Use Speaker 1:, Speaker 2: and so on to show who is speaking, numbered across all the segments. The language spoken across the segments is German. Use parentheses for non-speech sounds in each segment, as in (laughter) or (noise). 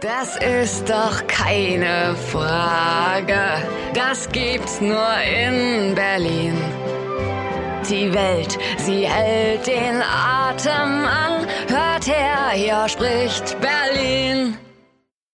Speaker 1: Das ist doch keine Frage. Das gibt's nur in Berlin. Die Welt, sie hält den Atem an. Hört her, hier spricht Berlin.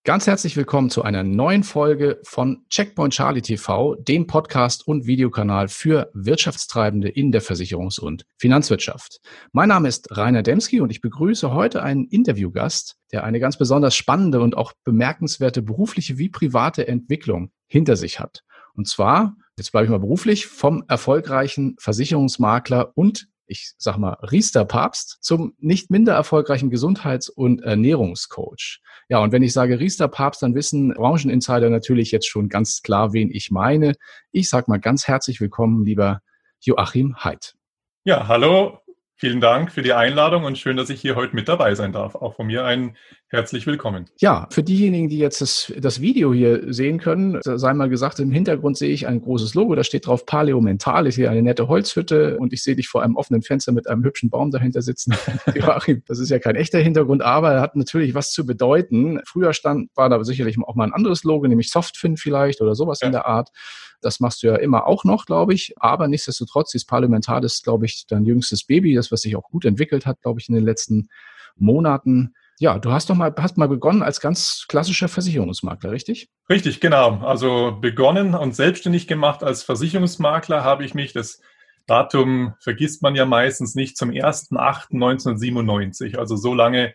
Speaker 2: Ganz herzlich willkommen zu einer neuen Folge von Checkpoint Charlie TV, dem Podcast und Videokanal für Wirtschaftstreibende in der Versicherungs- und Finanzwirtschaft. Mein Name ist Rainer Demski und ich begrüße heute einen Interviewgast, der eine ganz besonders spannende und auch bemerkenswerte berufliche wie private Entwicklung hinter sich hat. Und zwar, jetzt bleibe ich mal beruflich, vom erfolgreichen Versicherungsmakler und ich sag mal, Riester Papst zum nicht minder erfolgreichen Gesundheits- und Ernährungscoach. Ja, und wenn ich sage Riester Papst, dann wissen Brancheninsider natürlich jetzt schon ganz klar, wen ich meine. Ich sag mal ganz herzlich willkommen, lieber Joachim Heid.
Speaker 3: Ja, hallo, Vielen Dank für die Einladung und schön, dass ich hier heute mit dabei sein darf. Auch von mir ein herzlich willkommen.
Speaker 2: Ja, für diejenigen, die jetzt das, das Video hier sehen können, sei mal gesagt, im Hintergrund sehe ich ein großes Logo, da steht drauf Paleo Mental. Ich sehe eine nette Holzhütte und ich sehe dich vor einem offenen Fenster mit einem hübschen Baum dahinter sitzen. (laughs) Joachim, das ist ja kein echter Hintergrund, aber er hat natürlich was zu bedeuten. Früher stand, war da sicherlich auch mal ein anderes Logo, nämlich Softfin vielleicht oder sowas ja. in der Art. Das machst du ja immer auch noch, glaube ich. Aber nichtsdestotrotz, dieses Parlamentar ist, glaube ich, dein jüngstes Baby, das, was sich auch gut entwickelt hat, glaube ich, in den letzten Monaten. Ja, du hast doch mal, hast mal begonnen als ganz klassischer Versicherungsmakler, richtig?
Speaker 3: Richtig, genau. Also begonnen und selbstständig gemacht als Versicherungsmakler habe ich mich, das Datum vergisst man ja meistens nicht, zum 1.8.1997. Also so lange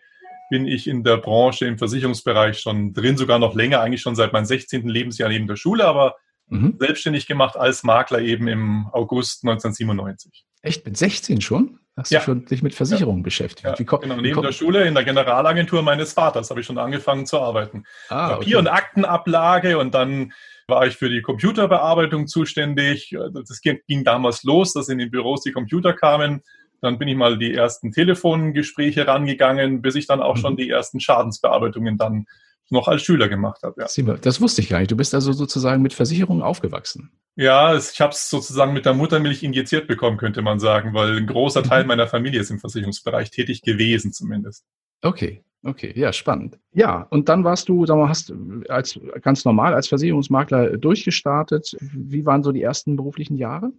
Speaker 3: bin ich in der Branche im Versicherungsbereich schon drin, sogar noch länger, eigentlich schon seit meinem 16. Lebensjahr neben der Schule, aber mhm. selbstständig gemacht als Makler eben im August 1997.
Speaker 2: Echt, mit 16 schon? Hast ja. du schon dich mit Versicherungen ja. beschäftigt?
Speaker 3: Ja. Wie genau, neben der Schule in der Generalagentur meines Vaters habe ich schon angefangen zu arbeiten. Ah, Papier- okay. und Aktenablage und dann war ich für die Computerbearbeitung zuständig. Das ging damals los, dass in den Büros die Computer kamen. Dann bin ich mal die ersten Telefongespräche rangegangen, bis ich dann auch mhm. schon die ersten Schadensbearbeitungen dann noch als Schüler gemacht habe.
Speaker 2: Ja. Das wusste ich gar nicht. Du bist also sozusagen mit Versicherungen aufgewachsen.
Speaker 3: Ja, ich habe es sozusagen mit der Muttermilch injiziert bekommen, könnte man sagen, weil ein großer Teil mhm. meiner Familie ist im Versicherungsbereich tätig gewesen zumindest.
Speaker 2: Okay, okay, ja, spannend. Ja, und dann warst du, sag mal, hast als ganz normal als Versicherungsmakler durchgestartet. Wie waren so die ersten beruflichen Jahre?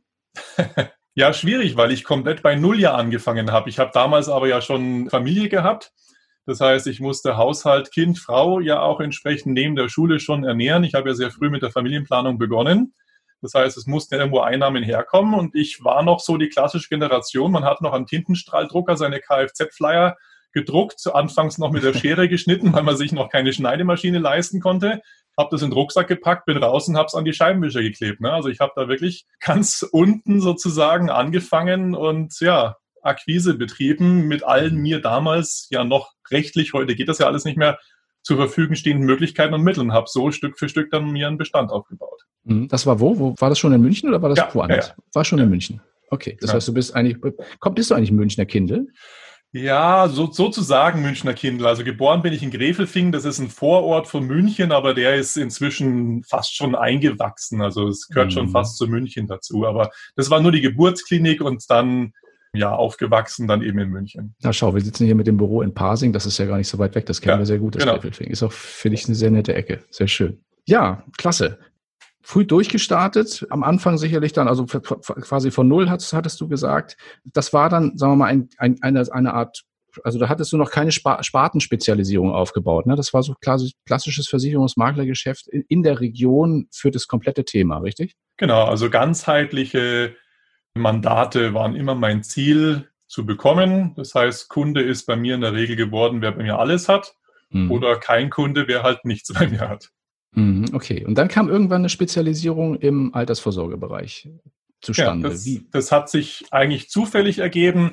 Speaker 2: (laughs)
Speaker 3: ja, schwierig, weil ich komplett bei Null ja angefangen habe. Ich habe damals aber ja schon Familie gehabt das heißt, ich musste Haushalt, Kind, Frau ja auch entsprechend neben der Schule schon ernähren. Ich habe ja sehr früh mit der Familienplanung begonnen. Das heißt, es mussten ja irgendwo Einnahmen herkommen und ich war noch so die klassische Generation. Man hat noch am Tintenstrahldrucker seine Kfz-Flyer gedruckt, anfangs noch mit der Schere geschnitten, weil man sich noch keine Schneidemaschine leisten konnte. Hab das in den Rucksack gepackt, bin raus und hab's an die Scheibenwischer geklebt. Ne? Also ich habe da wirklich ganz unten sozusagen angefangen und ja, Akquise betrieben mit allen mir damals ja noch rechtlich, heute geht das ja alles nicht mehr, zur Verfügung stehenden Möglichkeiten und Mitteln, habe so Stück für Stück dann mir einen Bestand aufgebaut.
Speaker 2: Mhm. Das war wo? wo? War das schon in München oder war das ja, woanders? Ja, ja. War schon in München. Okay, das heißt, du bist eigentlich, komm, bist du eigentlich Münchner Kindel?
Speaker 3: Ja, so, sozusagen Münchner Kindl. Also geboren bin ich in Grefelfing, das ist ein Vorort von München, aber der ist inzwischen fast schon eingewachsen. Also es gehört mhm. schon fast zu München dazu. Aber das war nur die Geburtsklinik und dann ja, aufgewachsen, dann eben in München.
Speaker 2: Na schau, wir sitzen hier mit dem Büro in Pasing, das ist ja gar nicht so weit weg, das kennen ja, wir sehr gut, das genau. Ist auch, finde ich, eine sehr nette Ecke. Sehr schön. Ja, klasse. Früh durchgestartet, am Anfang sicherlich dann, also quasi von null hattest, hattest du gesagt. Das war dann, sagen wir mal, ein, ein, eine, eine Art also da hattest du noch keine Spartenspezialisierung aufgebaut. Ne? Das war so klassisches Versicherungsmaklergeschäft in der Region für das komplette Thema, richtig?
Speaker 3: Genau, also ganzheitliche Mandate waren immer mein Ziel zu bekommen. Das heißt, Kunde ist bei mir in der Regel geworden, wer bei mir alles hat. Mhm. Oder kein Kunde, wer halt nichts bei mir hat.
Speaker 2: Mhm, okay. Und dann kam irgendwann eine Spezialisierung im Altersvorsorgebereich zustande.
Speaker 3: Ja, das, das, hat sich eigentlich zufällig ergeben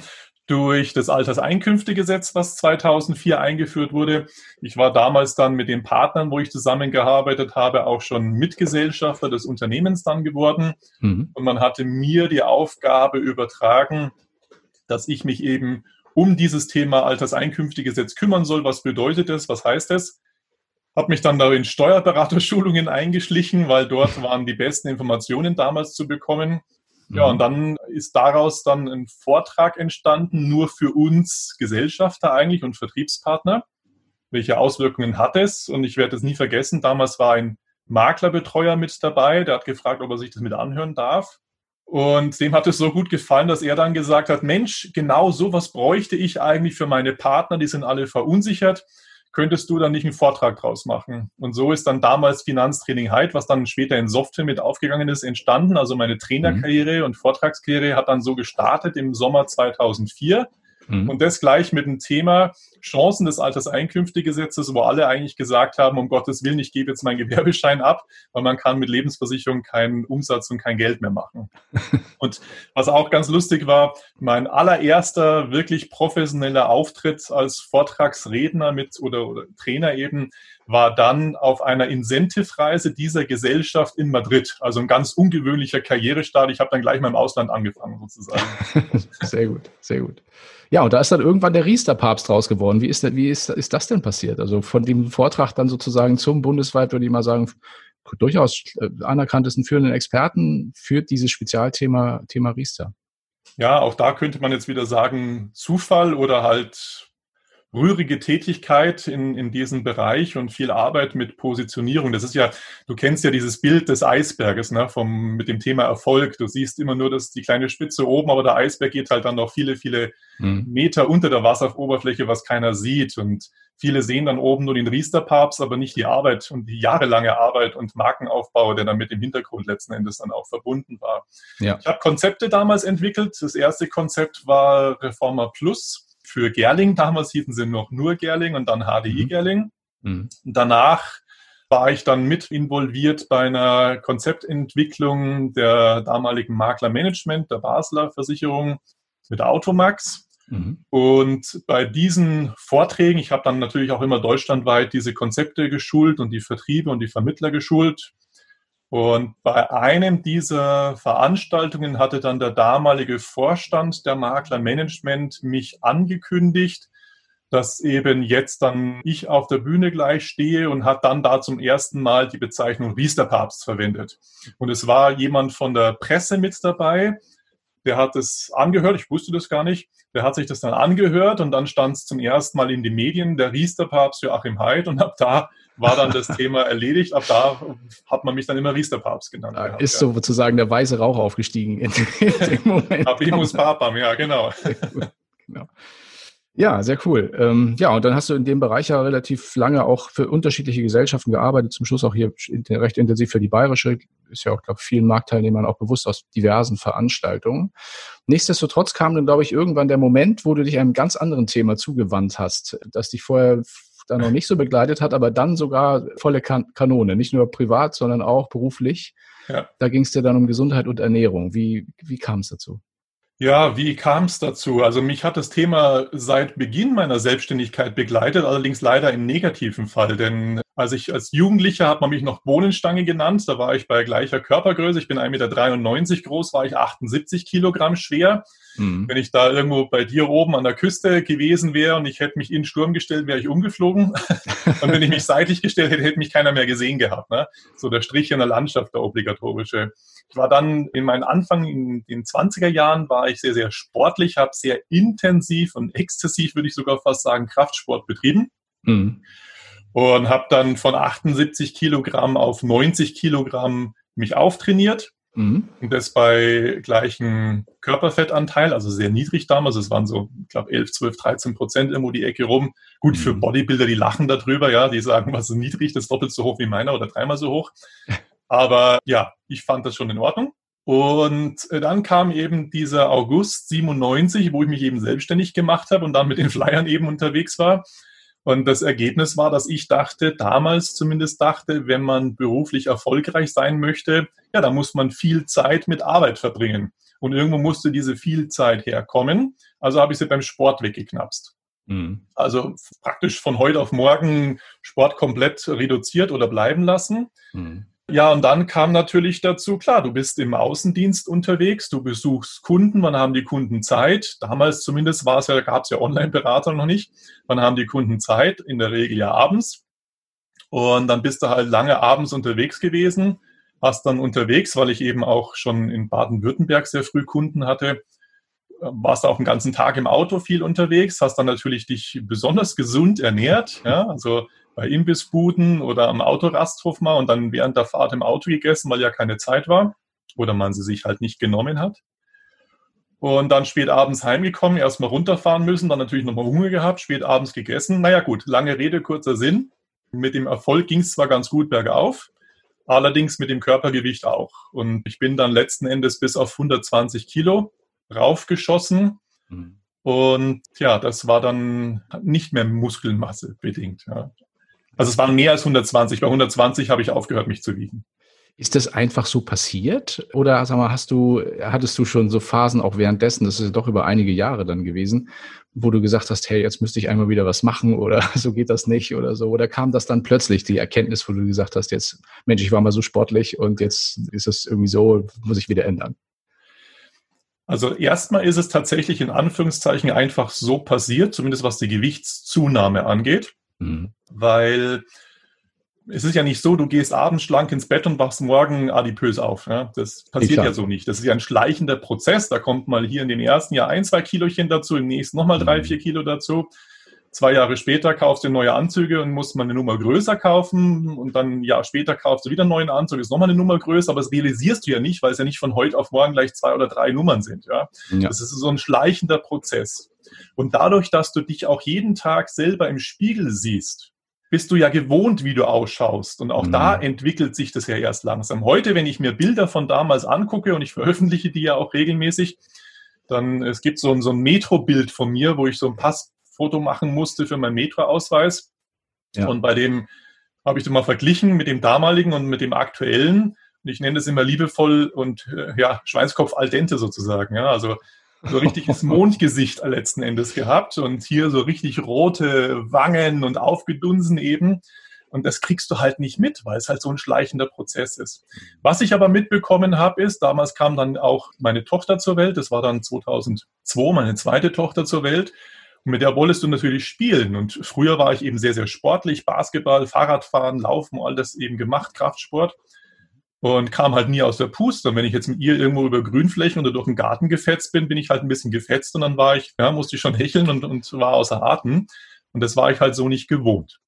Speaker 3: durch das Alterseinkünftegesetz, was 2004 eingeführt wurde. Ich war damals dann mit den Partnern, wo ich zusammengearbeitet habe, auch schon Mitgesellschafter des Unternehmens dann geworden. Mhm. Und man hatte mir die Aufgabe übertragen, dass ich mich eben um dieses Thema Alterseinkünftegesetz kümmern soll. Was bedeutet das? Was heißt das? Habe mich dann da in Steuerberaterschulungen eingeschlichen, weil dort waren die besten Informationen damals zu bekommen. Ja, und mhm. dann ist daraus dann ein Vortrag entstanden, nur für uns Gesellschafter eigentlich und Vertriebspartner. welche Auswirkungen hat es. Und ich werde es nie vergessen, damals war ein Maklerbetreuer mit dabei, der hat gefragt, ob er sich das mit anhören darf. Und dem hat es so gut gefallen, dass er dann gesagt hat, Mensch, genau sowas bräuchte ich eigentlich für meine Partner, die sind alle verunsichert. Könntest du dann nicht einen Vortrag draus machen? Und so ist dann damals Finanztraining Hyde, was dann später in Software mit aufgegangen ist, entstanden. Also meine Trainerkarriere mhm. und Vortragskarriere hat dann so gestartet im Sommer 2004. Mhm. Und das gleich mit dem Thema Chancen des Alterseinkünftegesetzes, wo alle eigentlich gesagt haben, um Gottes Willen, ich gebe jetzt meinen Gewerbeschein ab, weil man kann mit Lebensversicherung keinen Umsatz und kein Geld mehr machen. (laughs) und was auch ganz lustig war, mein allererster wirklich professioneller Auftritt als Vortragsredner mit oder, oder Trainer eben war dann auf einer Incentive-Reise dieser Gesellschaft in Madrid. Also ein ganz ungewöhnlicher Karrierestart. Ich habe dann gleich mal im Ausland angefangen sozusagen. (laughs)
Speaker 2: sehr gut, sehr gut. Ja, und da ist dann irgendwann der Riester-Papst draus geworden. Wie, ist, wie ist, ist das denn passiert? Also von dem Vortrag dann sozusagen zum bundesweit, würde ich mal sagen, durchaus äh, anerkanntesten führenden Experten führt dieses Spezialthema Thema Riester.
Speaker 3: Ja, auch da könnte man jetzt wieder sagen, Zufall oder halt rührige Tätigkeit in, in diesem Bereich und viel Arbeit mit Positionierung. Das ist ja, du kennst ja dieses Bild des Eisberges ne, vom, mit dem Thema Erfolg. Du siehst immer nur das, die kleine Spitze oben, aber der Eisberg geht halt dann noch viele, viele mhm. Meter unter der Wasseroberfläche, was keiner sieht. Und viele sehen dann oben nur den Riester-Papst, aber nicht die Arbeit und die jahrelange Arbeit und Markenaufbau, der dann mit dem Hintergrund letzten Endes dann auch verbunden war. Ja. Ich habe Konzepte damals entwickelt. Das erste Konzept war Reformer Plus für Gerling. Damals hießen sie noch nur Gerling und dann HDI mhm. Gerling. Mhm. Danach war ich dann mit involviert bei einer Konzeptentwicklung der damaligen Maklermanagement der Basler Versicherung mit Automax. Mhm. Und bei diesen Vorträgen, ich habe dann natürlich auch immer deutschlandweit diese Konzepte geschult und die Vertriebe und die Vermittler geschult. Und bei einem dieser Veranstaltungen hatte dann der damalige Vorstand der Maklermanagement mich angekündigt, dass eben jetzt dann ich auf der Bühne gleich stehe und hat dann da zum ersten Mal die Bezeichnung Riesterpapst verwendet. Und es war jemand von der Presse mit dabei, der hat es angehört, ich wusste das gar nicht, der hat sich das dann angehört und dann stand es zum ersten Mal in den Medien, der Riesterpapst Joachim Haidt und ab da war dann das (laughs) Thema erledigt. Ab da hat man mich dann immer Riesterpapst genannt.
Speaker 2: Da ist ja. sozusagen der weiße Rauch aufgestiegen in,
Speaker 3: dem (laughs) Moment. Habimus Papam, ja, genau. (laughs)
Speaker 2: genau. Ja, sehr cool. Ähm, ja, und dann hast du in dem Bereich ja relativ lange auch für unterschiedliche Gesellschaften gearbeitet, zum Schluss auch hier recht intensiv für die Bayerische, ist ja auch, glaube ich, vielen Marktteilnehmern auch bewusst aus diversen Veranstaltungen. Nichtsdestotrotz kam dann, glaube ich, irgendwann der Moment, wo du dich einem ganz anderen Thema zugewandt hast, das dich vorher da noch nicht so begleitet hat, aber dann sogar volle kan Kanone, nicht nur privat, sondern auch beruflich. Ja. Da ging es dir dann um Gesundheit und Ernährung. Wie, wie kam es dazu?
Speaker 3: Ja, wie kam es dazu? Also mich hat das Thema seit Beginn meiner Selbstständigkeit begleitet, allerdings leider im negativen Fall, denn als ich als Jugendlicher hat man mich noch Bohnenstange genannt, da war ich bei gleicher Körpergröße, ich bin 1,93 Meter groß, war ich 78 Kilogramm schwer. Mhm. Wenn ich da irgendwo bei dir oben an der Küste gewesen wäre und ich hätte mich in Sturm gestellt, wäre ich umgeflogen. (laughs) und wenn ich mich seitlich gestellt hätte, hätte mich keiner mehr gesehen gehabt. Ne? So der Strich in der Landschaft, der obligatorische. Ich war dann in meinen Anfang in den 20er Jahren, war ich sehr, sehr sportlich, habe sehr intensiv und exzessiv, würde ich sogar fast sagen, Kraftsport betrieben. Mhm. Und habe dann von 78 Kilogramm auf 90 Kilogramm mich auftrainiert Mhm. Und das bei gleichem Körperfettanteil, also sehr niedrig damals. Es waren so, ich glaube, 11, 12, 13 Prozent irgendwo die Ecke rum. Gut, für mhm. Bodybuilder, die lachen darüber, ja, die sagen, was ist niedrig, das ist doppelt so hoch wie meiner oder dreimal so hoch. (laughs) Aber ja, ich fand das schon in Ordnung. Und äh, dann kam eben dieser August 97, wo ich mich eben selbstständig gemacht habe und dann mit den Flyern eben unterwegs war. Und das Ergebnis war, dass ich dachte, damals zumindest dachte, wenn man beruflich erfolgreich sein möchte, ja, da muss man viel Zeit mit Arbeit verbringen. Und irgendwo musste diese viel Zeit herkommen. Also habe ich sie beim Sport weggeknapst. Mhm. Also praktisch von heute auf morgen Sport komplett reduziert oder bleiben lassen. Mhm. Ja, und dann kam natürlich dazu, klar, du bist im Außendienst unterwegs, du besuchst Kunden, wann haben die Kunden Zeit? Damals zumindest war es ja, gab es ja Online-Berater noch nicht. Wann haben die Kunden Zeit? In der Regel ja abends. Und dann bist du halt lange abends unterwegs gewesen, hast dann unterwegs, weil ich eben auch schon in Baden-Württemberg sehr früh Kunden hatte, warst auch den ganzen Tag im Auto viel unterwegs, hast dann natürlich dich besonders gesund ernährt, ja, also bei Imbissbuden oder am Autorasthof mal und dann während der Fahrt im Auto gegessen, weil ja keine Zeit war oder man sie sich halt nicht genommen hat. Und dann spät abends heimgekommen, erstmal runterfahren müssen, dann natürlich nochmal Hunger gehabt, spät abends gegessen. Naja gut, lange Rede, kurzer Sinn. Mit dem Erfolg ging es zwar ganz gut bergauf, allerdings mit dem Körpergewicht auch. Und ich bin dann letzten Endes bis auf 120 Kilo raufgeschossen. Mhm. Und ja, das war dann nicht mehr Muskelmasse bedingt. Ja. Also es waren mehr als 120. Bei 120 habe ich aufgehört, mich zu wiegen.
Speaker 2: Ist das einfach so passiert? Oder sag mal, hast du, hattest du schon so Phasen auch währenddessen, das ist ja doch über einige Jahre dann gewesen, wo du gesagt hast, hey, jetzt müsste ich einmal wieder was machen oder (laughs) so geht das nicht oder so? Oder kam das dann plötzlich, die Erkenntnis, wo du gesagt hast, jetzt, Mensch, ich war mal so sportlich und jetzt ist es irgendwie so, muss ich wieder ändern?
Speaker 3: Also erstmal ist es tatsächlich in Anführungszeichen einfach so passiert, zumindest was die Gewichtszunahme angeht, mhm. weil es ist ja nicht so, du gehst abends schlank ins Bett und wachst morgen adipös auf. Ja? Das passiert ja so nicht. Das ist ja ein schleichender Prozess. Da kommt mal hier in dem ersten Jahr ein, zwei Kilochen dazu, im nächsten nochmal drei, mhm. vier Kilo dazu. Zwei Jahre später kaufst du neue Anzüge und musst mal eine Nummer größer kaufen und dann ein Jahr später kaufst du wieder einen neuen Anzug, ist nochmal eine Nummer größer, aber das realisierst du ja nicht, weil es ja nicht von heute auf morgen gleich zwei oder drei Nummern sind. Ja? ja. Das ist so ein schleichender Prozess. Und dadurch, dass du dich auch jeden Tag selber im Spiegel siehst, bist du ja gewohnt, wie du ausschaust. Und auch mhm. da entwickelt sich das ja erst langsam. Heute, wenn ich mir Bilder von damals angucke und ich veröffentliche die ja auch regelmäßig, dann es gibt so ein, so ein Metro-Bild von mir, wo ich so ein Pass Foto machen musste für meinen Metro-Ausweis. Ja. Und bei dem habe ich das mal verglichen mit dem damaligen und mit dem aktuellen. Und ich nenne das immer liebevoll und äh, ja, Schweinskopf al dente sozusagen. Ja, also so richtiges (laughs) Mondgesicht letzten Endes gehabt und hier so richtig rote Wangen und aufgedunsen eben. Und das kriegst du halt nicht mit, weil es halt so ein schleichender Prozess ist. Was ich aber mitbekommen habe, ist, damals kam dann auch meine Tochter zur Welt. Das war dann 2002 meine zweite Tochter zur Welt. Und mit der wolltest du natürlich spielen. Und früher war ich eben sehr, sehr sportlich, Basketball, Fahrradfahren, Laufen, all das eben gemacht, Kraftsport. Und kam halt nie aus der Puste. Und wenn ich jetzt mit ihr irgendwo über Grünflächen oder durch den Garten gefetzt bin, bin ich halt ein bisschen gefetzt und dann war ich, ja, musste ich schon hecheln und, und war außer Atem. Und das war ich halt so nicht gewohnt.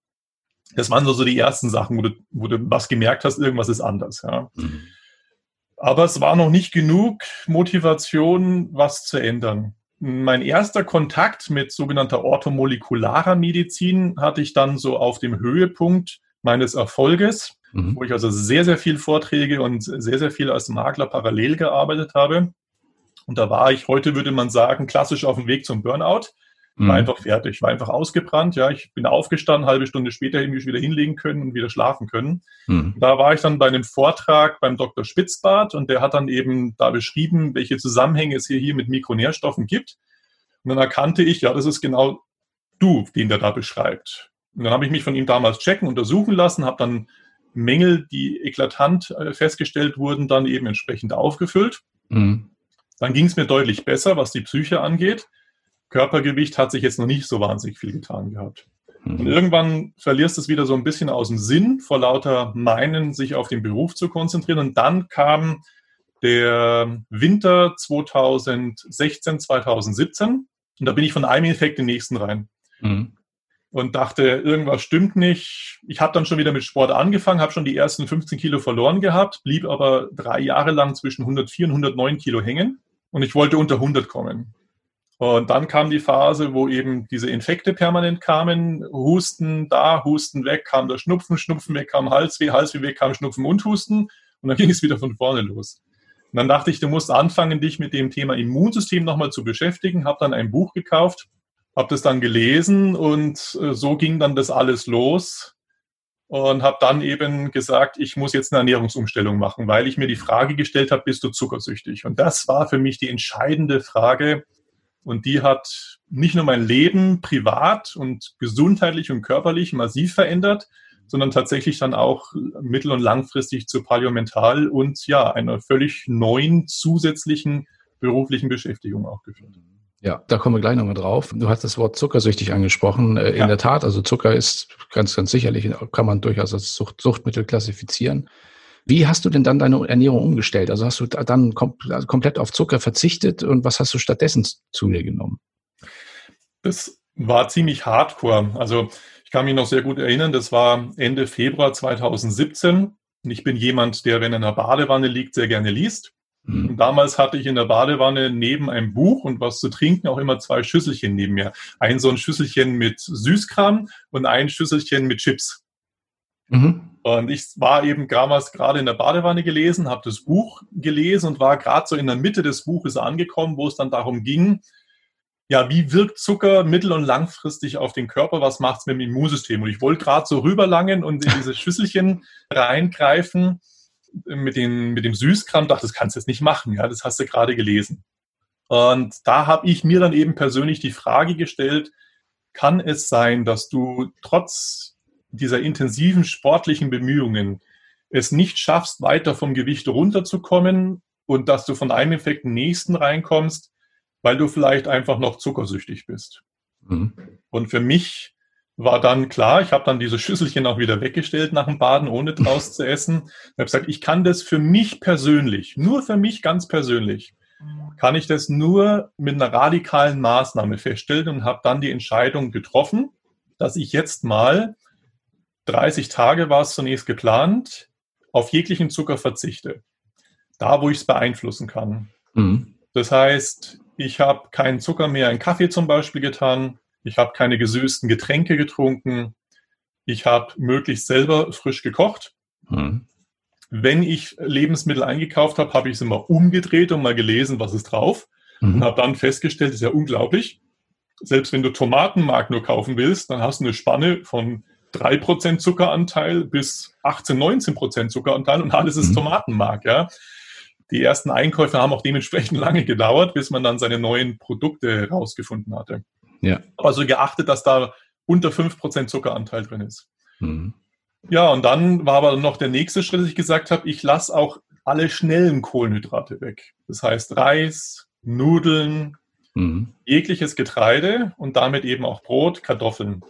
Speaker 3: Das waren so, so die ersten Sachen, wo du, wo du was gemerkt hast, irgendwas ist anders, ja. Mhm. Aber es war noch nicht genug Motivation, was zu ändern mein erster Kontakt mit sogenannter orthomolekularer Medizin hatte ich dann so auf dem Höhepunkt meines Erfolges, mhm. wo ich also sehr, sehr viel Vorträge und sehr, sehr viel als Makler parallel gearbeitet habe. Und da war ich, heute würde man sagen, klassisch auf dem Weg zum Burnout. War mhm. einfach fertig, war einfach ausgebrannt. Ja, ich bin aufgestanden, halbe Stunde später irgendwie wieder hinlegen können und wieder schlafen können. Mhm. Da war ich dann bei einem Vortrag beim Dr. Spitzbart und der hat dann eben da beschrieben, welche Zusammenhänge es hier, hier mit Mikronährstoffen gibt. Und dann erkannte ich, ja, das ist genau du, den der da beschreibt. Und dann habe ich mich von ihm damals checken, untersuchen lassen, habe dann Mängel, die eklatant äh, festgestellt wurden, dann eben entsprechend aufgefüllt. Mhm. Dann ging es mir deutlich besser, was die Psyche angeht. Körpergewicht hat sich jetzt noch nicht so wahnsinnig viel getan gehabt. Mhm. Und irgendwann verlierst du es wieder so ein bisschen aus dem Sinn, vor lauter Meinen, sich auf den Beruf zu konzentrieren. Und dann kam der Winter 2016, 2017. Und da bin ich von einem Infekt in den nächsten rein. Mhm. Und dachte, irgendwas stimmt nicht. Ich habe dann schon wieder mit Sport angefangen, habe schon die ersten 15 Kilo verloren gehabt, blieb aber drei Jahre lang zwischen 104 und 109 Kilo hängen. Und ich wollte unter 100 kommen. Und dann kam die Phase, wo eben diese Infekte permanent kamen. Husten da, Husten weg, kam der Schnupfen, Schnupfen weg, kam Halsweh, Halsweh weg, kam Schnupfen und Husten. Und dann ging es wieder von vorne los. Und dann dachte ich, du musst anfangen, dich mit dem Thema Immunsystem nochmal zu beschäftigen. Habe dann ein Buch gekauft, habe das dann gelesen und äh, so ging dann das alles los. Und habe dann eben gesagt, ich muss jetzt eine Ernährungsumstellung machen, weil ich mir die Frage gestellt habe, bist du zuckersüchtig? Und das war für mich die entscheidende Frage, und die hat nicht nur mein Leben privat und gesundheitlich und körperlich massiv verändert, sondern tatsächlich dann auch mittel- und langfristig zu Paliomental und ja, einer völlig neuen zusätzlichen beruflichen Beschäftigung auch geführt.
Speaker 2: Ja, da kommen wir gleich nochmal drauf. Du hast das Wort zuckersüchtig angesprochen. Äh, in ja. der Tat, also Zucker ist ganz, ganz sicherlich, kann man durchaus als Sucht, Suchtmittel klassifizieren. Wie hast du denn dann deine Ernährung umgestellt? Also hast du dann kom also komplett auf Zucker verzichtet und was hast du stattdessen zu dir genommen?
Speaker 3: Das war ziemlich hardcore. Also ich kann mich noch sehr gut erinnern, das war Ende Februar 2017. Und ich bin jemand, der, wenn er in der Badewanne liegt, sehr gerne liest. Mhm. Und damals hatte ich in der Badewanne neben einem Buch und was zu trinken auch immer zwei Schüsselchen neben mir. Ein so ein Schüsselchen mit Süßkram und ein Schüsselchen mit Chips. Mhm. Und ich war eben damals gerade in der Badewanne gelesen, habe das Buch gelesen und war gerade so in der Mitte des Buches angekommen, wo es dann darum ging, ja, wie wirkt Zucker mittel- und langfristig auf den Körper? Was macht es mit dem Immunsystem? Und ich wollte gerade so rüberlangen und in diese (laughs) Schüsselchen reingreifen mit, den, mit dem Süßkram. Dachte, das kannst du jetzt nicht machen. Ja, das hast du gerade gelesen. Und da habe ich mir dann eben persönlich die Frage gestellt, kann es sein, dass du trotz dieser intensiven sportlichen Bemühungen es nicht schaffst, weiter vom Gewicht runterzukommen und dass du von einem Effekt nächsten reinkommst, weil du vielleicht einfach noch zuckersüchtig bist. Mhm. Und für mich war dann klar, ich habe dann diese Schüsselchen auch wieder weggestellt nach dem Baden, ohne draus (laughs) zu essen. Ich habe gesagt, ich kann das für mich persönlich, nur für mich ganz persönlich, kann ich das nur mit einer radikalen Maßnahme feststellen und habe dann die Entscheidung getroffen, dass ich jetzt mal 30 Tage war es zunächst geplant, auf jeglichen Zucker verzichte. Da, wo ich es beeinflussen kann. Mhm. Das heißt, ich habe keinen Zucker mehr in Kaffee zum Beispiel getan. Ich habe keine gesüßten Getränke getrunken. Ich habe möglichst selber frisch gekocht. Mhm. Wenn ich Lebensmittel eingekauft habe, habe ich es immer umgedreht und mal gelesen, was ist drauf. Mhm. Und habe dann festgestellt, das ist ja unglaublich. Selbst wenn du Tomatenmark nur kaufen willst, dann hast du eine Spanne von 3% Zuckeranteil bis 18, 19% Zuckeranteil und alles ist mhm. Tomatenmark. Ja die ersten Einkäufe haben auch dementsprechend (laughs) lange gedauert, bis man dann seine neuen Produkte rausgefunden hatte. Ja. Also geachtet, dass da unter 5% Zuckeranteil drin ist. Mhm. Ja, und dann war aber noch der nächste Schritt, dass ich gesagt habe, ich lasse auch alle schnellen Kohlenhydrate weg. Das heißt Reis, Nudeln, mhm. jegliches Getreide und damit eben auch Brot, Kartoffeln.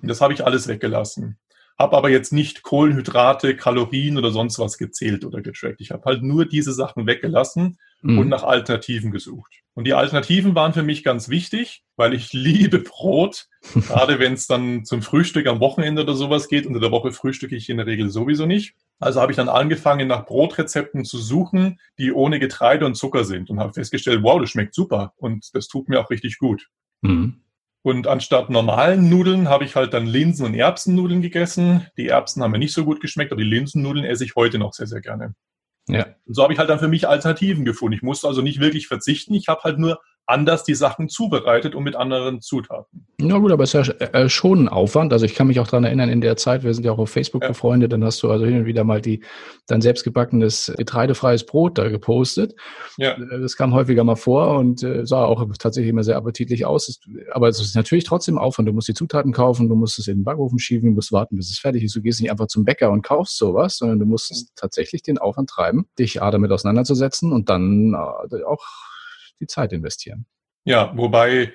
Speaker 3: Und das habe ich alles weggelassen habe aber jetzt nicht Kohlenhydrate, Kalorien oder sonst was gezählt oder getrackt. Ich habe halt nur diese Sachen weggelassen mhm. und nach Alternativen gesucht. Und die Alternativen waren für mich ganz wichtig, weil ich (laughs) liebe Brot, gerade wenn es dann zum Frühstück am Wochenende oder sowas geht. Unter der Woche frühstücke ich in der Regel sowieso nicht. Also habe ich dann angefangen, nach Brotrezepten zu suchen, die ohne Getreide und Zucker sind und habe festgestellt, wow, das schmeckt super und das tut mir auch richtig gut. Mhm. Und anstatt normalen Nudeln habe ich halt dann Linsen- und Erbsennudeln gegessen. Die Erbsen haben mir nicht so gut geschmeckt, aber die Linsennudeln esse ich heute noch sehr, sehr gerne. Ja. Und so habe ich halt dann für mich Alternativen gefunden. Ich musste also nicht wirklich verzichten. Ich habe halt nur anders die Sachen zubereitet und mit anderen Zutaten.
Speaker 2: Na gut, aber es ist ja äh, schon ein Aufwand. Also ich kann mich auch daran erinnern, in der Zeit, wir sind ja auch auf Facebook ja. befreundet, dann hast du also hin und wieder mal die dein selbstgebackenes getreidefreies Brot da gepostet. Ja. Äh, das kam häufiger mal vor und äh, sah auch tatsächlich immer sehr appetitlich aus. Aber es ist natürlich trotzdem Aufwand. Du musst die Zutaten kaufen, du musst es in den Backofen schieben, du musst warten, bis es fertig ist. Du gehst nicht einfach zum Bäcker und kaufst sowas, sondern du musst mhm. tatsächlich den Aufwand treiben, dich A damit auseinanderzusetzen und dann auch die Zeit investieren.
Speaker 3: Ja, wobei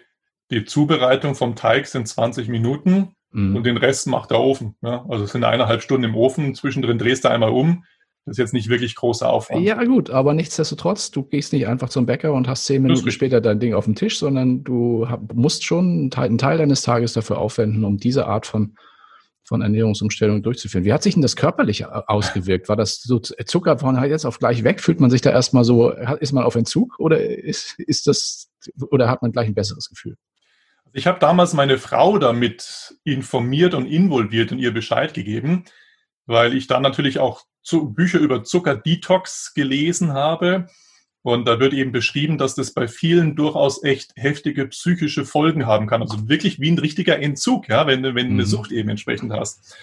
Speaker 3: die Zubereitung vom Teig sind 20 Minuten mhm. und den Rest macht der Ofen. Ja? Also es sind eineinhalb Stunden im Ofen, zwischendrin drehst du einmal um. Das ist jetzt nicht wirklich großer Aufwand.
Speaker 2: Ja, gut, aber nichtsdestotrotz, du gehst nicht einfach zum Bäcker und hast zehn Minuten später dein Ding auf dem Tisch, sondern du musst schon einen Teil deines Tages dafür aufwenden, um diese Art von von Ernährungsumstellung durchzuführen. Wie hat sich denn das körperlich ausgewirkt? War das so Zucker von jetzt auf gleich weg? Fühlt man sich da erstmal so, ist man auf Entzug oder ist, ist das, oder hat man gleich ein besseres Gefühl?
Speaker 3: Ich habe damals meine Frau damit informiert und involviert und ihr Bescheid gegeben, weil ich dann natürlich auch Bücher über Zucker-Detox gelesen habe und da wird eben beschrieben, dass das bei vielen durchaus echt heftige psychische Folgen haben kann. Also wirklich wie ein richtiger Entzug, ja, wenn, wenn du eine mhm. Sucht eben entsprechend hast.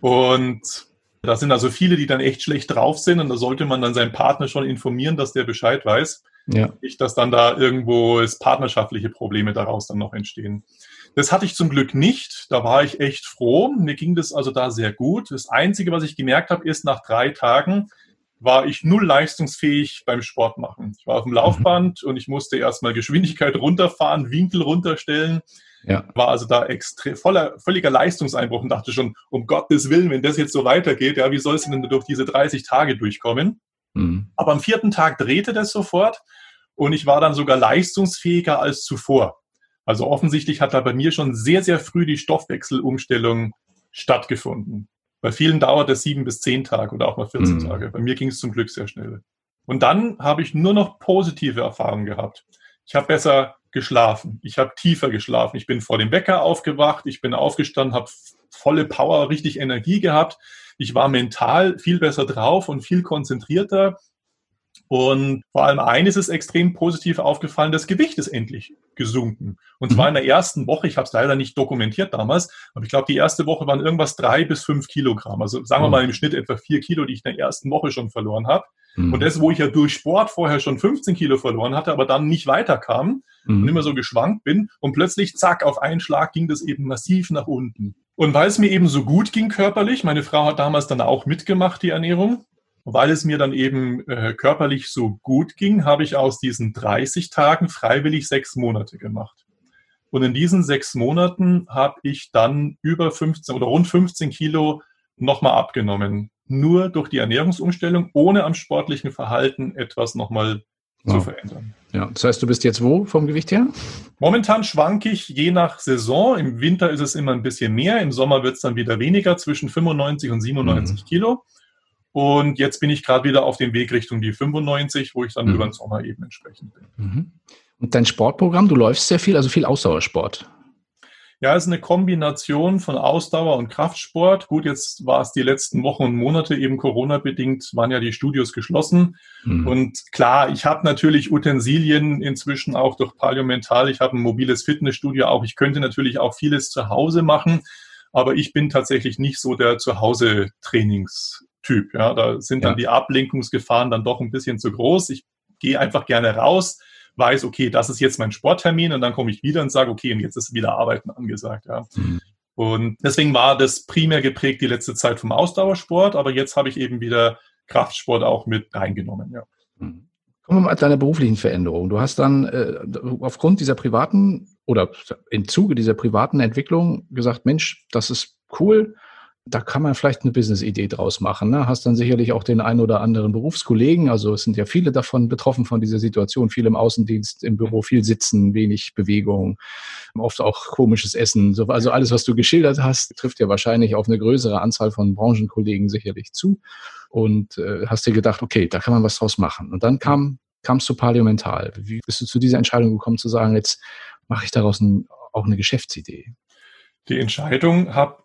Speaker 3: Und da sind also viele, die dann echt schlecht drauf sind und da sollte man dann seinen Partner schon informieren, dass der Bescheid weiß. Ja. Nicht, dass dann da irgendwo es partnerschaftliche Probleme daraus dann noch entstehen. Das hatte ich zum Glück nicht. Da war ich echt froh. Mir ging das also da sehr gut. Das Einzige, was ich gemerkt habe, ist nach drei Tagen, war ich null leistungsfähig beim Sport machen. Ich war auf dem Laufband mhm. und ich musste erstmal Geschwindigkeit runterfahren, Winkel runterstellen. Ja. War also da extrem voller, völliger Leistungseinbruch und dachte schon, um Gottes Willen, wenn das jetzt so weitergeht, ja, wie soll es denn durch diese 30 Tage durchkommen? Mhm. Aber am vierten Tag drehte das sofort und ich war dann sogar leistungsfähiger als zuvor. Also offensichtlich hat da bei mir schon sehr, sehr früh die Stoffwechselumstellung stattgefunden. Bei vielen dauert es sieben bis zehn Tage oder auch mal 14 mhm. Tage. Bei mir ging es zum Glück sehr schnell. Und dann habe ich nur noch positive Erfahrungen gehabt. Ich habe besser geschlafen. Ich habe tiefer geschlafen. Ich bin vor dem Wecker aufgewacht. Ich bin aufgestanden, habe volle Power, richtig Energie gehabt. Ich war mental viel besser drauf und viel konzentrierter. Und vor allem eines ist extrem positiv aufgefallen, das Gewicht ist endlich gesunken. Und zwar mhm. in der ersten Woche, ich habe es leider nicht dokumentiert damals, aber ich glaube, die erste Woche waren irgendwas drei bis fünf Kilogramm. Also sagen wir mhm. mal im Schnitt etwa vier Kilo, die ich in der ersten Woche schon verloren habe. Mhm. Und das, wo ich ja durch Sport vorher schon 15 Kilo verloren hatte, aber dann nicht weiterkam mhm. und immer so geschwankt bin und plötzlich, zack, auf einen Schlag ging das eben massiv nach unten. Und weil es mir eben so gut ging körperlich, meine Frau hat damals dann auch mitgemacht, die Ernährung, weil es mir dann eben äh, körperlich so gut ging, habe ich aus diesen 30 Tagen freiwillig sechs Monate gemacht. Und in diesen sechs Monaten habe ich dann über 15 oder rund 15 Kilo nochmal abgenommen. Nur durch die Ernährungsumstellung, ohne am sportlichen Verhalten etwas nochmal zu verändern.
Speaker 2: Ja, das heißt, du bist jetzt wo vom Gewicht her?
Speaker 3: Momentan schwanke ich je nach Saison. Im Winter ist es immer ein bisschen mehr, im Sommer wird es dann wieder weniger, zwischen 95 und 97 mhm. Kilo. Und jetzt bin ich gerade wieder auf dem Weg Richtung die 95, wo ich dann mhm. über den Sommer eben entsprechend bin.
Speaker 2: Mhm. Und dein Sportprogramm, du läufst sehr viel, also viel Ausdauersport.
Speaker 3: Ja, es ist eine Kombination von Ausdauer und Kraftsport. Gut, jetzt war es die letzten Wochen und Monate eben Corona-bedingt, waren ja die Studios geschlossen. Mhm. Und klar, ich habe natürlich Utensilien inzwischen auch durch Paleo Mental. Ich habe ein mobiles Fitnessstudio auch. Ich könnte natürlich auch vieles zu Hause machen. Aber ich bin tatsächlich nicht so der Zuhause-Trainings Typ. Ja, da sind dann ja. die Ablenkungsgefahren dann doch ein bisschen zu groß. Ich gehe einfach gerne raus, weiß, okay, das ist jetzt mein Sporttermin und dann komme ich wieder und sage, okay, und jetzt ist wieder Arbeiten angesagt. Ja. Mhm. Und deswegen war das primär geprägt die letzte Zeit vom Ausdauersport, aber jetzt habe ich eben wieder Kraftsport auch mit reingenommen. Ja.
Speaker 2: Mhm. Kommen wir mal zu deiner beruflichen Veränderung. Du hast dann äh, aufgrund dieser privaten oder im Zuge dieser privaten Entwicklung gesagt, Mensch, das ist cool, da kann man vielleicht eine Business-Idee draus machen. Ne? Hast dann sicherlich auch den einen oder anderen Berufskollegen. Also es sind ja viele davon betroffen von dieser Situation. Viel im Außendienst, im Büro, viel Sitzen, wenig Bewegung, oft auch komisches Essen. Also alles, was du geschildert hast, trifft ja wahrscheinlich auf eine größere Anzahl von Branchenkollegen sicherlich zu. Und äh, hast dir gedacht, okay, da kann man was draus machen. Und dann kam kamst du Parlamental. Wie bist du zu dieser Entscheidung gekommen, zu sagen, jetzt mache ich daraus ein, auch eine Geschäftsidee?
Speaker 3: Die Entscheidung habe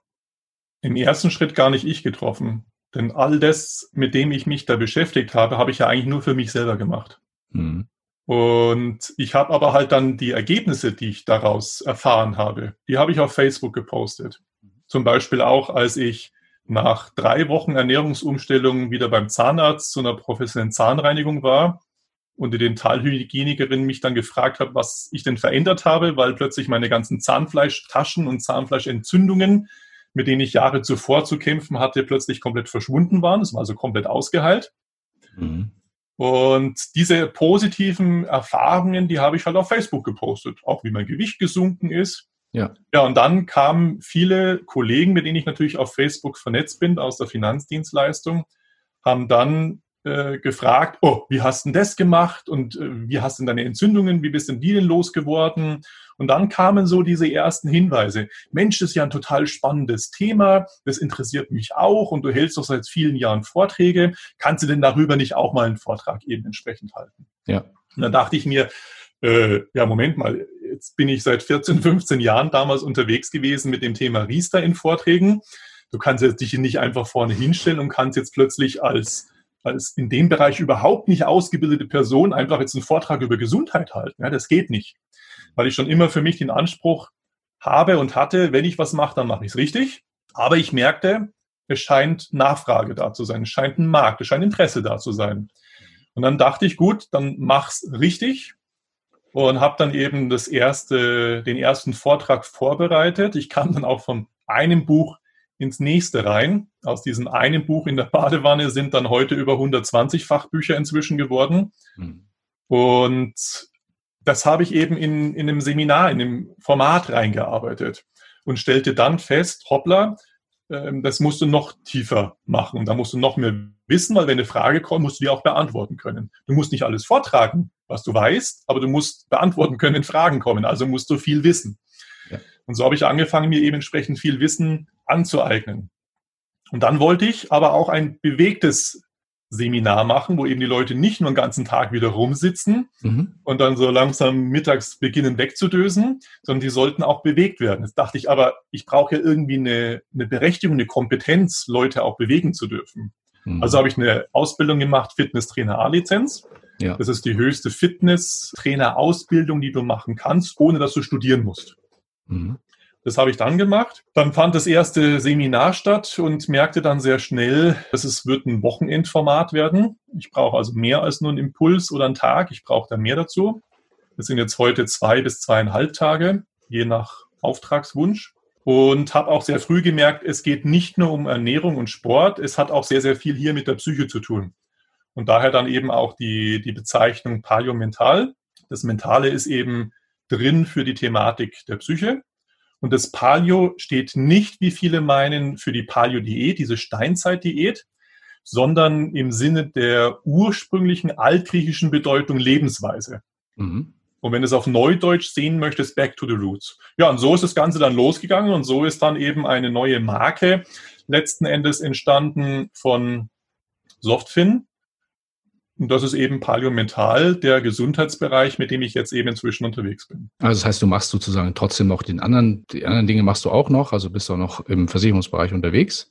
Speaker 3: im ersten Schritt gar nicht ich getroffen. Denn all das, mit dem ich mich da beschäftigt habe, habe ich ja eigentlich nur für mich selber gemacht. Mhm. Und ich habe aber halt dann die Ergebnisse, die ich daraus erfahren habe, die habe ich auf Facebook gepostet. Zum Beispiel auch, als ich nach drei Wochen Ernährungsumstellung wieder beim Zahnarzt zu einer professionellen Zahnreinigung war und die Dentalhygienikerin mich dann gefragt hat, was ich denn verändert habe, weil plötzlich meine ganzen Zahnfleischtaschen und Zahnfleischentzündungen mit denen ich Jahre zuvor zu kämpfen hatte, plötzlich komplett verschwunden waren. Es war also komplett ausgeheilt. Mhm. Und diese positiven Erfahrungen, die habe ich halt auf Facebook gepostet, auch wie mein Gewicht gesunken ist. Ja. Ja, und dann kamen viele Kollegen, mit denen ich natürlich auf Facebook vernetzt bin, aus der Finanzdienstleistung, haben dann äh, gefragt, oh, wie hast du denn das gemacht und äh, wie hast du denn deine Entzündungen, wie bist denn die denn losgeworden? Und dann kamen so diese ersten Hinweise. Mensch, das ist ja ein total spannendes Thema, das interessiert mich auch und du hältst doch seit vielen Jahren Vorträge. Kannst du denn darüber nicht auch mal einen Vortrag eben entsprechend halten? Ja. Und dann dachte ich mir, äh, ja, Moment mal, jetzt bin ich seit 14, 15 Jahren damals unterwegs gewesen mit dem Thema Riester in Vorträgen. Du kannst jetzt dich nicht einfach vorne hinstellen und kannst jetzt plötzlich als als in dem Bereich überhaupt nicht ausgebildete Person einfach jetzt einen Vortrag über Gesundheit halten. Ja, das geht nicht weil ich schon immer für mich den Anspruch habe und hatte, wenn ich was mache, dann mache ich es richtig. Aber ich merkte, es scheint Nachfrage da zu sein, es scheint ein Markt, es scheint Interesse da zu sein. Und dann dachte ich, gut, dann mach's richtig und habe dann eben das erste, den ersten Vortrag vorbereitet. Ich kam dann auch von einem Buch ins nächste rein. Aus diesem einen Buch in der Badewanne sind dann heute über 120 Fachbücher inzwischen geworden. Mhm. Und das habe ich eben in, in einem Seminar, in einem Format reingearbeitet und stellte dann fest, hoppla, ähm, das musst du noch tiefer machen. Da musst du noch mehr wissen, weil wenn eine Frage kommt, musst du die auch beantworten können. Du musst nicht alles vortragen, was du weißt, aber du musst beantworten können, wenn Fragen kommen. Also musst du viel wissen. Ja. Und so habe ich angefangen, mir eben entsprechend viel Wissen anzueignen. Und dann wollte ich aber auch ein bewegtes Seminar machen, wo eben die Leute nicht nur den ganzen Tag wieder rumsitzen mhm. und dann so langsam mittags beginnen wegzudösen, sondern die sollten auch bewegt werden. Jetzt dachte ich aber, ich brauche ja irgendwie eine, eine Berechtigung, eine Kompetenz, Leute auch bewegen zu dürfen. Mhm. Also habe ich eine Ausbildung gemacht, Fitnesstrainer A-Lizenz. Ja. Das ist die höchste Fitnesstrainer-Ausbildung, die du machen kannst, ohne dass du studieren musst. Mhm. Das habe ich dann gemacht. Dann fand das erste Seminar statt und merkte dann sehr schnell, dass es wird ein Wochenendformat werden. Ich brauche also mehr als nur einen Impuls oder einen Tag. Ich brauche da mehr dazu. Das sind jetzt heute zwei bis zweieinhalb Tage, je nach Auftragswunsch. Und habe auch sehr früh gemerkt, es geht nicht nur um Ernährung und Sport, es hat auch sehr, sehr viel hier mit der Psyche zu tun. Und daher dann eben auch die, die Bezeichnung Paleo-Mental. Das Mentale ist eben drin für die Thematik der Psyche. Und das Paleo steht nicht, wie viele meinen, für die Paleo-Diät, diese Steinzeit-Diät, sondern im Sinne der ursprünglichen altgriechischen Bedeutung Lebensweise. Mhm. Und wenn du es auf Neudeutsch sehen möchtest, back to the roots. Ja, und so ist das Ganze dann losgegangen und so ist dann eben eine neue Marke letzten Endes entstanden von Softfin, und das ist eben Paleo-Mental, der Gesundheitsbereich, mit dem ich jetzt eben inzwischen unterwegs bin.
Speaker 2: Also das heißt, du machst sozusagen trotzdem noch den anderen, die anderen Dinge machst du auch noch, also bist du auch noch im Versicherungsbereich unterwegs,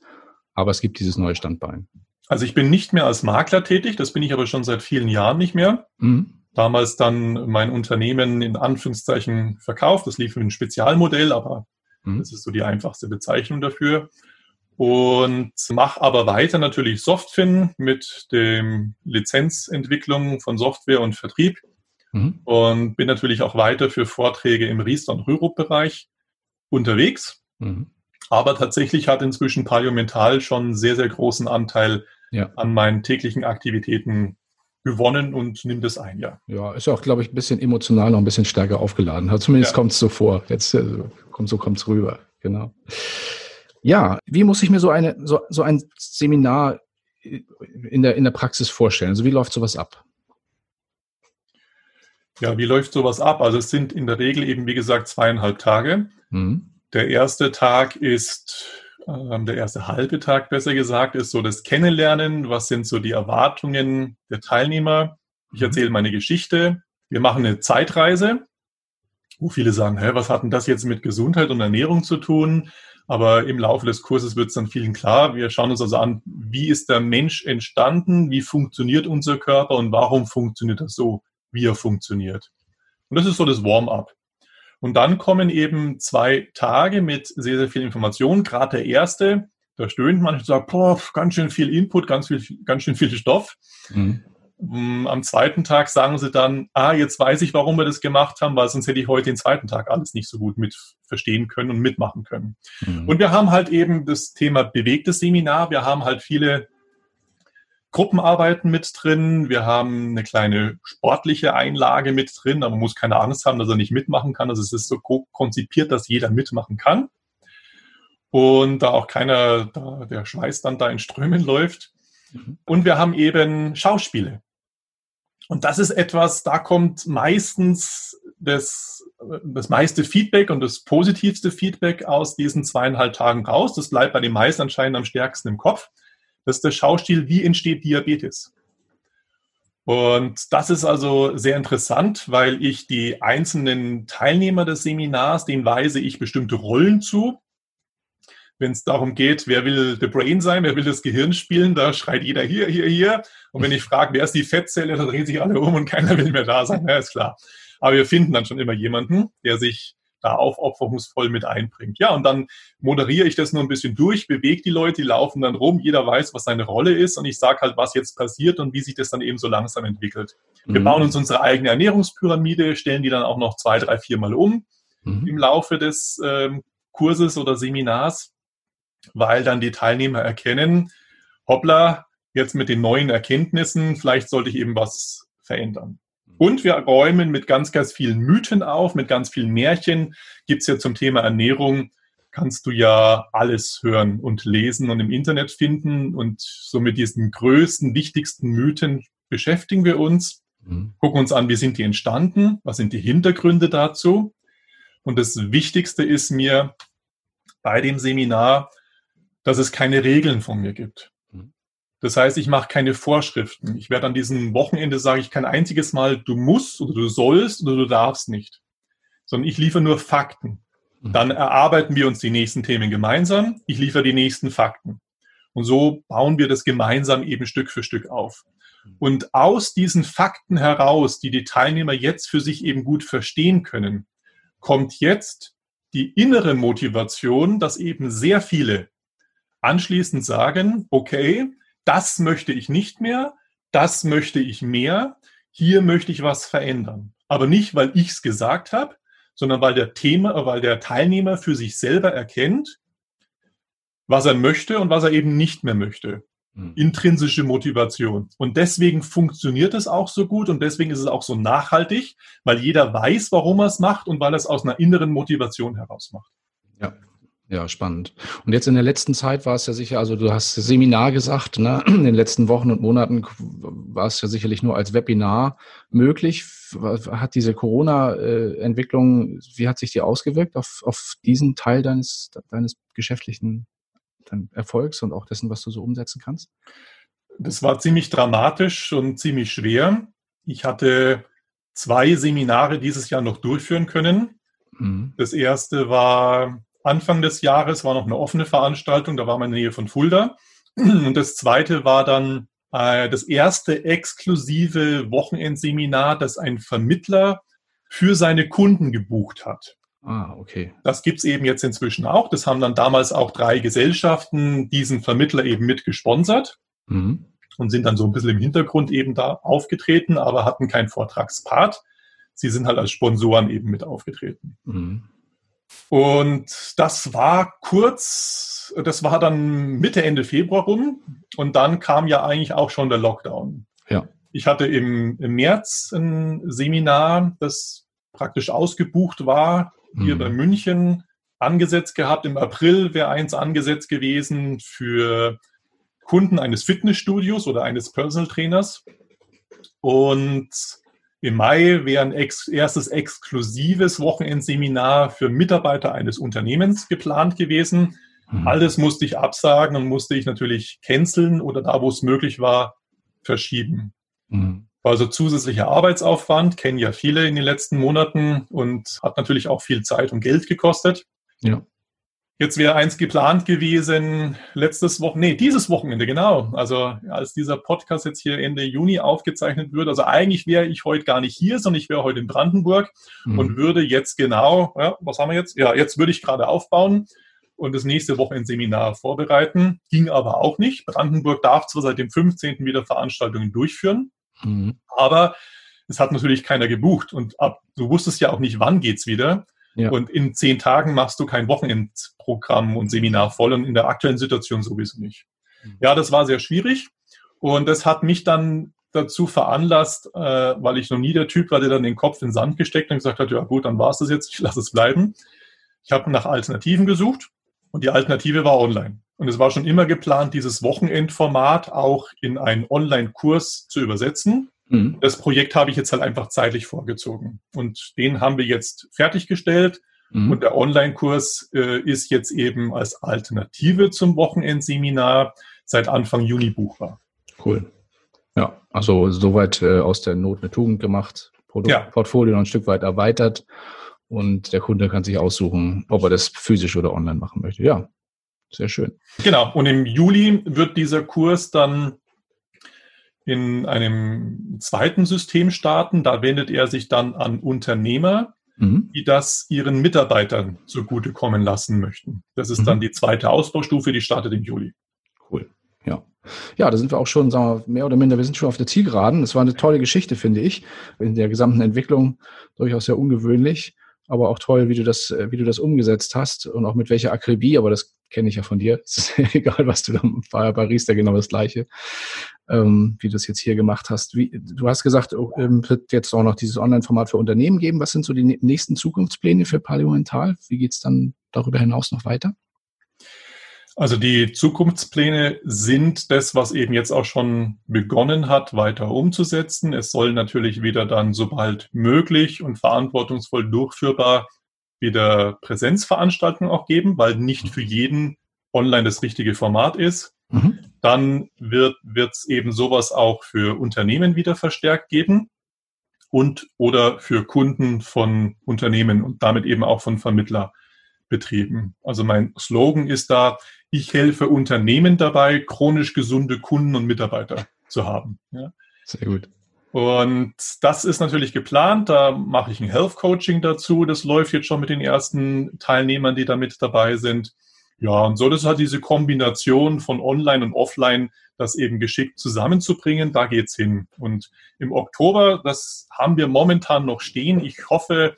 Speaker 2: aber es gibt dieses neue Standbein.
Speaker 3: Also ich bin nicht mehr als Makler tätig, das bin ich aber schon seit vielen Jahren nicht mehr. Mhm. Damals dann mein Unternehmen in Anführungszeichen verkauft, das lief in ein Spezialmodell, aber mhm. das ist so die einfachste Bezeichnung dafür und mache aber weiter natürlich Softfin mit dem Lizenzentwicklung von Software und Vertrieb mhm. und bin natürlich auch weiter für Vorträge im Riester- und Rürup-Bereich unterwegs. Mhm. Aber tatsächlich hat inzwischen Paleo Mental schon einen sehr, sehr großen Anteil ja. an meinen täglichen Aktivitäten gewonnen und nimmt es ein, ja.
Speaker 2: Ja, ist auch, glaube ich, ein bisschen emotional noch ein bisschen stärker aufgeladen. Zumindest ja. kommt es so vor. Jetzt äh, kommt, so kommt es rüber, genau. Ja, wie muss ich mir so, eine, so, so ein Seminar in der, in der Praxis vorstellen? Also wie läuft sowas ab?
Speaker 3: Ja, wie läuft sowas ab? Also es sind in der Regel eben, wie gesagt, zweieinhalb Tage. Mhm. Der erste Tag ist, äh, der erste halbe Tag besser gesagt, ist so das Kennenlernen. Was sind so die Erwartungen der Teilnehmer? Ich mhm. erzähle meine Geschichte. Wir machen eine Zeitreise, wo viele sagen, hä, was hat denn das jetzt mit Gesundheit und Ernährung zu tun? Aber im Laufe des Kurses wird es dann vielen klar. Wir schauen uns also an, wie ist der Mensch entstanden, wie funktioniert unser Körper und warum funktioniert er so, wie er funktioniert. Und das ist so das Warm-up. Und dann kommen eben zwei Tage mit sehr, sehr viel Information. Gerade der erste, da stöhnt man und sagt, boah, ganz schön viel Input, ganz, viel, ganz schön viel Stoff. Mhm. Mm, am zweiten Tag sagen sie dann, ah, jetzt weiß ich, warum wir das gemacht haben, weil sonst hätte ich heute den zweiten Tag alles nicht so gut mit verstehen können und mitmachen können. Mhm. Und wir haben halt eben das Thema bewegtes Seminar. Wir haben halt viele Gruppenarbeiten mit drin. Wir haben eine kleine sportliche Einlage mit drin, aber man muss keine Angst haben, dass er nicht mitmachen kann. Also es ist so konzipiert, dass jeder mitmachen kann. Und da auch keiner, da der Schweiß dann da in Strömen (laughs) läuft. Mhm. Und wir haben eben Schauspiele. Und das ist etwas, da kommt meistens das, das meiste Feedback und das positivste Feedback aus diesen zweieinhalb Tagen raus. Das bleibt bei den meisten anscheinend am stärksten im Kopf. Das ist der Schaustil, wie entsteht Diabetes? Und das ist also sehr interessant, weil ich die einzelnen Teilnehmer des Seminars, denen weise ich bestimmte Rollen zu wenn es darum geht, wer will the Brain sein, wer will das Gehirn spielen, da schreit jeder hier, hier, hier. Und wenn ich frage, wer ist die Fettzelle, dann drehen sich alle um und (laughs) keiner will mehr da sein. Ja, ist klar. Aber wir finden dann schon immer jemanden, der sich da aufopferungsvoll mit einbringt. Ja, und dann moderiere ich das nur ein bisschen durch, bewege die Leute, die laufen dann rum, jeder weiß, was seine Rolle ist und ich sage halt, was jetzt passiert und wie sich das dann eben so langsam entwickelt. Wir mhm. bauen uns unsere eigene Ernährungspyramide, stellen die dann auch noch zwei, drei, vier Mal um mhm. im Laufe des ähm, Kurses oder Seminars weil dann die Teilnehmer erkennen, hoppla, jetzt mit den neuen Erkenntnissen, vielleicht sollte ich eben was verändern. Und wir räumen mit ganz, ganz vielen Mythen auf, mit ganz vielen Märchen. Gibt es ja zum Thema Ernährung, kannst du ja alles hören und lesen und im Internet finden. Und so mit diesen größten, wichtigsten Mythen beschäftigen wir uns, mhm. gucken uns an, wie sind die entstanden, was sind die Hintergründe dazu. Und das Wichtigste ist mir bei dem Seminar, dass es keine Regeln von mir gibt. Mhm. Das heißt, ich mache keine Vorschriften. Ich werde an diesem Wochenende sagen, ich kein einziges Mal, du musst oder du sollst oder du darfst nicht, sondern ich liefere nur Fakten. Mhm. Dann erarbeiten wir uns die nächsten Themen gemeinsam. Ich liefere die nächsten Fakten. Und so bauen wir das gemeinsam eben Stück für Stück auf. Mhm. Und aus diesen Fakten heraus, die die Teilnehmer jetzt für sich eben gut verstehen können, kommt jetzt die innere Motivation, dass eben sehr viele anschließend sagen, okay, das möchte ich nicht mehr, das möchte ich mehr, hier möchte ich was verändern. Aber nicht, weil ich es gesagt habe, sondern weil der Thema, weil der Teilnehmer für sich selber erkennt, was er möchte und was er eben nicht mehr möchte. Hm. Intrinsische Motivation. Und deswegen funktioniert es auch so gut und deswegen ist es auch so nachhaltig, weil jeder weiß, warum er es macht und weil er es aus einer inneren Motivation heraus macht.
Speaker 2: Ja, ja, spannend. Und jetzt in der letzten Zeit war es ja sicher, also du hast Seminar gesagt, ne? in den letzten Wochen und Monaten war es ja sicherlich nur als Webinar möglich. Hat diese Corona-Entwicklung, wie hat sich die ausgewirkt auf, auf diesen Teil deines, deines geschäftlichen Erfolgs und auch dessen, was du so umsetzen kannst?
Speaker 3: Das war ziemlich dramatisch und ziemlich schwer. Ich hatte zwei Seminare dieses Jahr noch durchführen können. Mhm. Das erste war Anfang des Jahres war noch eine offene Veranstaltung, da war man in der Nähe von Fulda. Und das zweite war dann äh, das erste exklusive Wochenendseminar, das ein Vermittler für seine Kunden gebucht hat.
Speaker 2: Ah, okay.
Speaker 3: Das gibt's eben jetzt inzwischen auch. Das haben dann damals auch drei Gesellschaften diesen Vermittler eben mit gesponsert mhm. und sind dann so ein bisschen im Hintergrund eben da aufgetreten, aber hatten keinen Vortragspart. Sie sind halt als Sponsoren eben mit aufgetreten. Mhm. Und das war kurz, das war dann Mitte, Ende Februar rum. Und dann kam ja eigentlich auch schon der Lockdown.
Speaker 2: Ja.
Speaker 3: Ich hatte im, im März ein Seminar, das praktisch ausgebucht war, hier mhm. bei München angesetzt gehabt. Im April wäre eins angesetzt gewesen für Kunden eines Fitnessstudios oder eines Personal Trainers. Und im Mai wäre ein ex erstes exklusives Wochenendseminar für Mitarbeiter eines Unternehmens geplant gewesen. Mhm. Alles musste ich absagen und musste ich natürlich canceln oder da, wo es möglich war, verschieben. Mhm. Also zusätzlicher Arbeitsaufwand, kennen ja viele in den letzten Monaten und hat natürlich auch viel Zeit und Geld gekostet.
Speaker 2: Ja.
Speaker 3: Jetzt wäre eins geplant gewesen, letztes Wochen, nee, dieses Wochenende, genau. Also als dieser Podcast jetzt hier Ende Juni aufgezeichnet wird, also eigentlich wäre ich heute gar nicht hier, sondern ich wäre heute in Brandenburg mhm. und würde jetzt genau, ja, was haben wir jetzt? Ja, jetzt würde ich gerade aufbauen und das nächste Wochenendseminar vorbereiten. Ging aber auch nicht. Brandenburg darf zwar seit dem 15. wieder Veranstaltungen durchführen, mhm. aber es hat natürlich keiner gebucht und ab, du wusstest ja auch nicht, wann geht's wieder. Ja. Und in zehn Tagen machst du kein Wochenendprogramm und Seminar voll und in der aktuellen Situation sowieso nicht. Mhm. Ja, das war sehr schwierig und das hat mich dann dazu veranlasst, äh, weil ich noch nie der Typ war, der dann den Kopf in den Sand gesteckt und gesagt hat, ja gut, dann war es das jetzt, ich lasse es bleiben. Ich habe nach Alternativen gesucht und die Alternative war online. Und es war schon immer geplant, dieses Wochenendformat auch in einen Online-Kurs zu übersetzen. Mhm. Das Projekt habe ich jetzt halt einfach zeitlich vorgezogen. Und den haben wir jetzt fertiggestellt. Mhm. Und der Online-Kurs äh, ist jetzt eben als Alternative zum Wochenendseminar seit Anfang Juni buchbar.
Speaker 2: Cool. Ja, also soweit äh, aus der Not eine Tugend gemacht, Produktportfolio ja. noch ein Stück weit erweitert und der Kunde kann sich aussuchen, ob er das physisch oder online machen möchte. Ja, sehr schön.
Speaker 3: Genau. Und im Juli wird dieser Kurs dann in einem zweiten System starten. Da wendet er sich dann an Unternehmer, mhm. die das ihren Mitarbeitern zugutekommen lassen möchten. Das ist mhm. dann die zweite Ausbaustufe, die startet im Juli.
Speaker 2: Cool. Ja. Ja, da sind wir auch schon, sagen wir, mehr oder minder, wir sind schon auf der Zielgeraden. Das war eine tolle Geschichte, finde ich. In der gesamten Entwicklung durchaus sehr ungewöhnlich, aber auch toll, wie du das, wie du das umgesetzt hast und auch mit welcher Akribie, aber das kenne ich ja von dir. Es (laughs) ist egal, was du da bei Paris, da genau das Gleiche. Ähm, wie du es jetzt hier gemacht hast. Wie, du hast gesagt, oh, ähm, wird jetzt auch noch dieses Online-Format für Unternehmen geben. Was sind so die nächsten Zukunftspläne für Paleomental? Wie geht es dann darüber hinaus noch weiter?
Speaker 3: Also die Zukunftspläne sind das, was eben jetzt auch schon begonnen hat, weiter umzusetzen. Es soll natürlich wieder dann, sobald möglich und verantwortungsvoll durchführbar, wieder Präsenzveranstaltungen auch geben, weil nicht für jeden online das richtige Format ist. Mhm. Dann wird es eben sowas auch für Unternehmen wieder verstärkt geben und oder für Kunden von Unternehmen und damit eben auch von Vermittlerbetrieben. Also mein Slogan ist da, ich helfe Unternehmen dabei, chronisch gesunde Kunden und Mitarbeiter zu haben. Ja.
Speaker 2: Sehr gut.
Speaker 3: Und das ist natürlich geplant. Da mache ich ein Health Coaching dazu. Das läuft jetzt schon mit den ersten Teilnehmern, die da mit dabei sind. Ja, und so das ist halt diese Kombination von Online und Offline, das eben geschickt zusammenzubringen. Da geht's hin. Und im Oktober, das haben wir momentan noch stehen. Ich hoffe,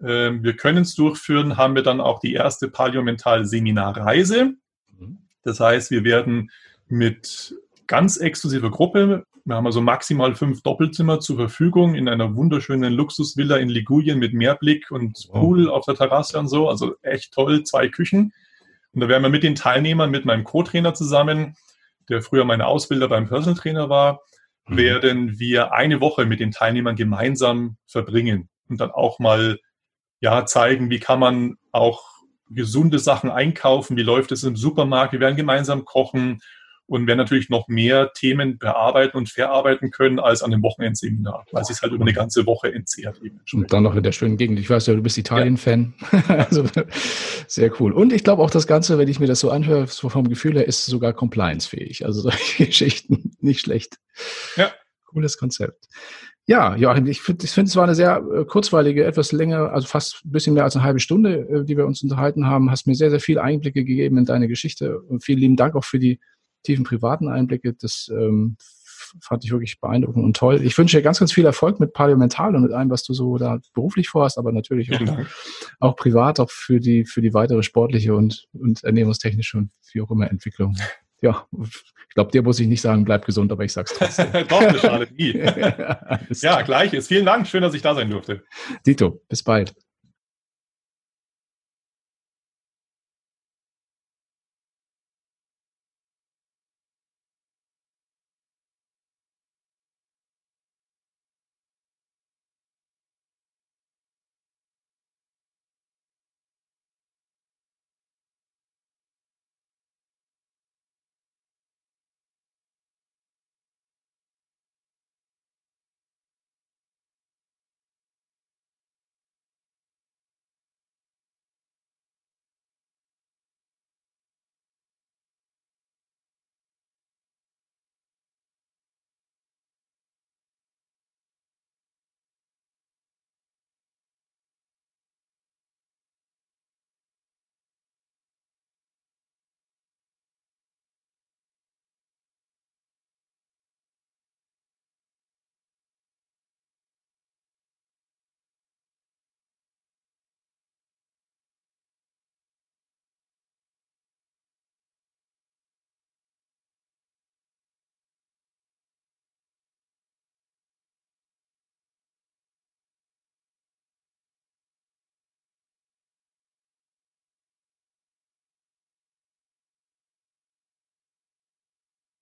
Speaker 3: ähm, wir können es durchführen, haben wir dann auch die erste Paleomental-Seminarreise. Das heißt, wir werden mit ganz exklusiver Gruppe, wir haben also maximal fünf Doppelzimmer zur Verfügung in einer wunderschönen Luxusvilla in Ligurien mit Meerblick und Pool auf der Terrasse und so. Also echt toll, zwei Küchen. Und da werden wir mit den Teilnehmern, mit meinem Co-Trainer zusammen, der früher meine Ausbilder beim Personal Trainer war, mhm. werden wir eine Woche mit den Teilnehmern gemeinsam verbringen und dann auch mal ja zeigen, wie kann man auch gesunde Sachen einkaufen, wie läuft es im Supermarkt, wir werden gemeinsam kochen und werden natürlich noch mehr Themen bearbeiten und verarbeiten können als an dem Wochenendseminar, weil es sich halt über eine ganze Woche entzehrt.
Speaker 2: Und dann noch in der schönen Gegend. Ich weiß ja, du bist Italien-Fan. Ja. (laughs) also sehr cool. Und ich glaube auch das Ganze, wenn ich mir das so anhöre, so vom Gefühl her, ist sogar compliance-fähig. Also solche (laughs) Geschichten nicht schlecht. Ja. Cooles Konzept. Ja, Joachim, ich finde, ich find, es war eine sehr äh, kurzweilige, etwas länger, also fast ein bisschen mehr als eine halbe Stunde, äh, die wir uns unterhalten haben. Hast mir sehr, sehr viel Einblicke gegeben in deine Geschichte und vielen lieben Dank auch für die tiefen privaten Einblicke. Das ähm, fand ich wirklich beeindruckend und toll. Ich wünsche dir ganz, ganz viel Erfolg mit Parlamental und mit allem, was du so da beruflich vorhast, aber natürlich auch, auch privat, auch für die, für die weitere sportliche und, und ernährungstechnische und wie auch immer Entwicklung ja, ich glaube, dir muss ich nicht sagen, bleib gesund, aber ich sag's trotzdem. (laughs)
Speaker 3: Doch, das schadet nie. ja, gleich ist. Vielen Dank. Schön, dass ich da sein durfte.
Speaker 2: Dito, bis bald.